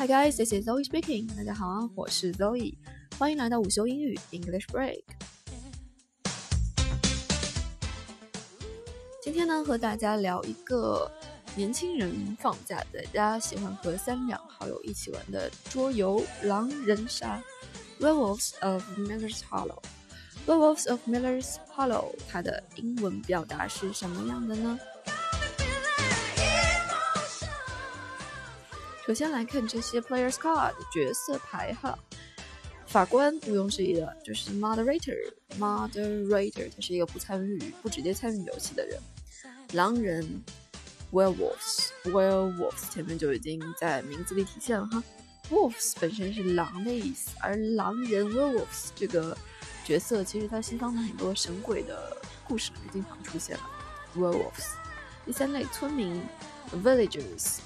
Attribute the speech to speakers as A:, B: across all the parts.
A: Hi guys, this is Zoe speaking. 大家好，我是 Zoe，欢迎来到午休英语 English Break。今天呢，和大家聊一个年轻人放假在家喜欢和三两好友一起玩的桌游《狼人杀》（Werewolves of Miller's Hollow）。Werewolves of Miller's Hollow，它的英文表达是什么样的呢？首先来看这些 players card 角色牌哈，法官毋庸置疑的就是 moderator，moderator 他是一个不参与、不直接参与游戏的人。狼人 werewolves，werewolves 前面就已经在名字里体现了哈，wolves 本身是狼的意思，而狼人 werewolves 这个角色其实他西方的很多神鬼的故事里经常出现了 werewolves。第三类村民 villagers。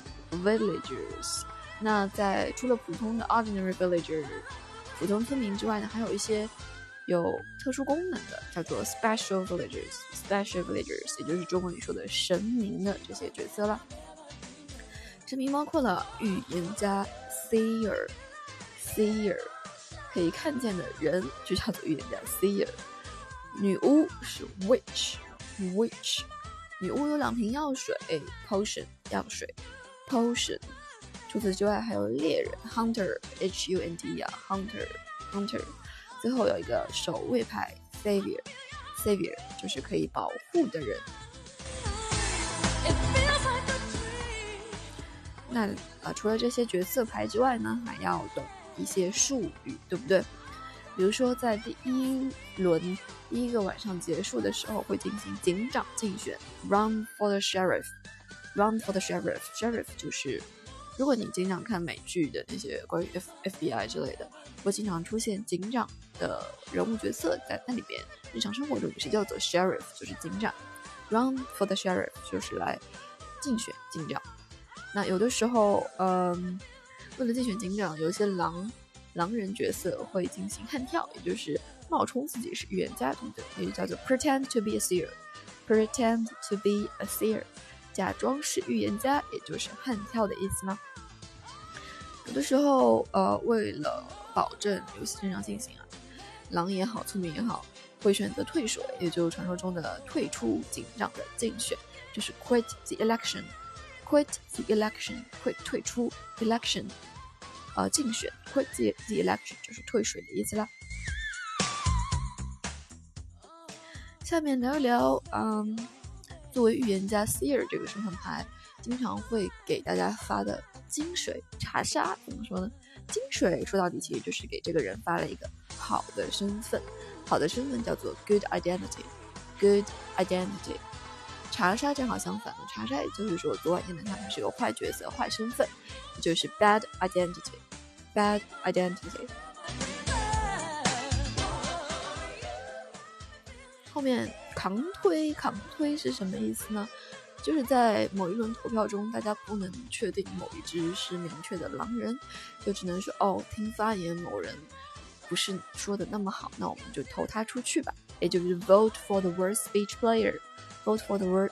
A: villagers，那在除了普通的 ordinary villagers，普通村民之外呢，还有一些有特殊功能的，叫做 special villagers，special villagers，也就是中文里说的神明的这些角色了。神明包括了预言家 seer，seer 可以看见的人就叫做预言家 seer。女巫是 witch，witch，女巫有两瓶药水 potion 药水。Potion，除此之外还有猎人 Hunter，H U N T 啊，Hunter，Hunter，最后有一个守卫牌 Savior，Savior 就是可以保护的人。那啊，除了这些角色牌之外呢，还要懂一些术语，对不对？比如说在第一轮第一个晚上结束的时候，会进行警长竞选，Run for the Sheriff。Run for the sheriff. Sheriff 就是，如果你经常看美剧的那些关于 F FBI 之类的，会经常出现警长的人物角色在那里边。日常生活中也是叫做 sheriff，就是警长。Run for the sheriff 就是来竞选警长。那有的时候，嗯，为了竞选警长，有一些狼狼人角色会进行悍跳，也就是冒充自己是预言家，对不对？也就叫做 pretend to be a seer. Pretend to be a seer. 假装是预言家，也就是悍跳的意思吗？有的时候，呃，为了保证游戏正常进行啊，狼也好，村民也好，会选择退水，也就是传说中的退出警长的竞选，就是 quit the election，quit the election，会退出 election，呃，竞选 quit the the election 就是退水的意思啦。下面聊一聊，嗯。作为预言家 seer 这个身份牌，经常会给大家发的金水查杀，怎么说呢？金水说到底其实就是给这个人发了一个好的身份，好的身份叫做 good identity，good identity。查杀正好相反的，查杀也就是说昨晚见的他们是个坏角色、坏身份，就是 bad identity，bad identity。后面。扛推，扛推是什么意思呢？就是在某一轮投票中，大家不能确定某一只是明确的狼人，就只能说哦，听发言某人不是说的那么好，那我们就投他出去吧。也就是 vote for the worst speech player，vote for the worst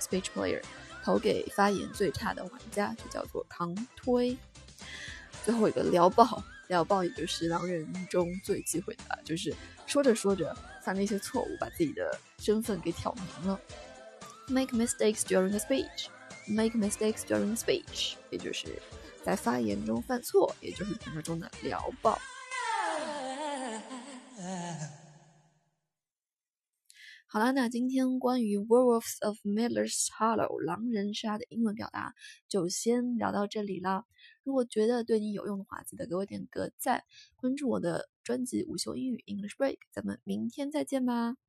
A: speech player，投给发言最差的玩家，就叫做扛推。最后一个撩爆，聊爆也就是狼人中最忌讳的，就是说着说着。犯了一些错误，把自己的身份给挑明了。Make mistakes during the speech. Make mistakes during a speech，也就是在发言中犯错，也就是传说中的聊爆。好了，那今天关于 Werewolves of Miller's Hollow 狼人杀的英文表达就先聊到这里了。如果觉得对你有用的话，记得给我点个赞，关注我的专辑午休英语 English Break。咱们明天再见吧。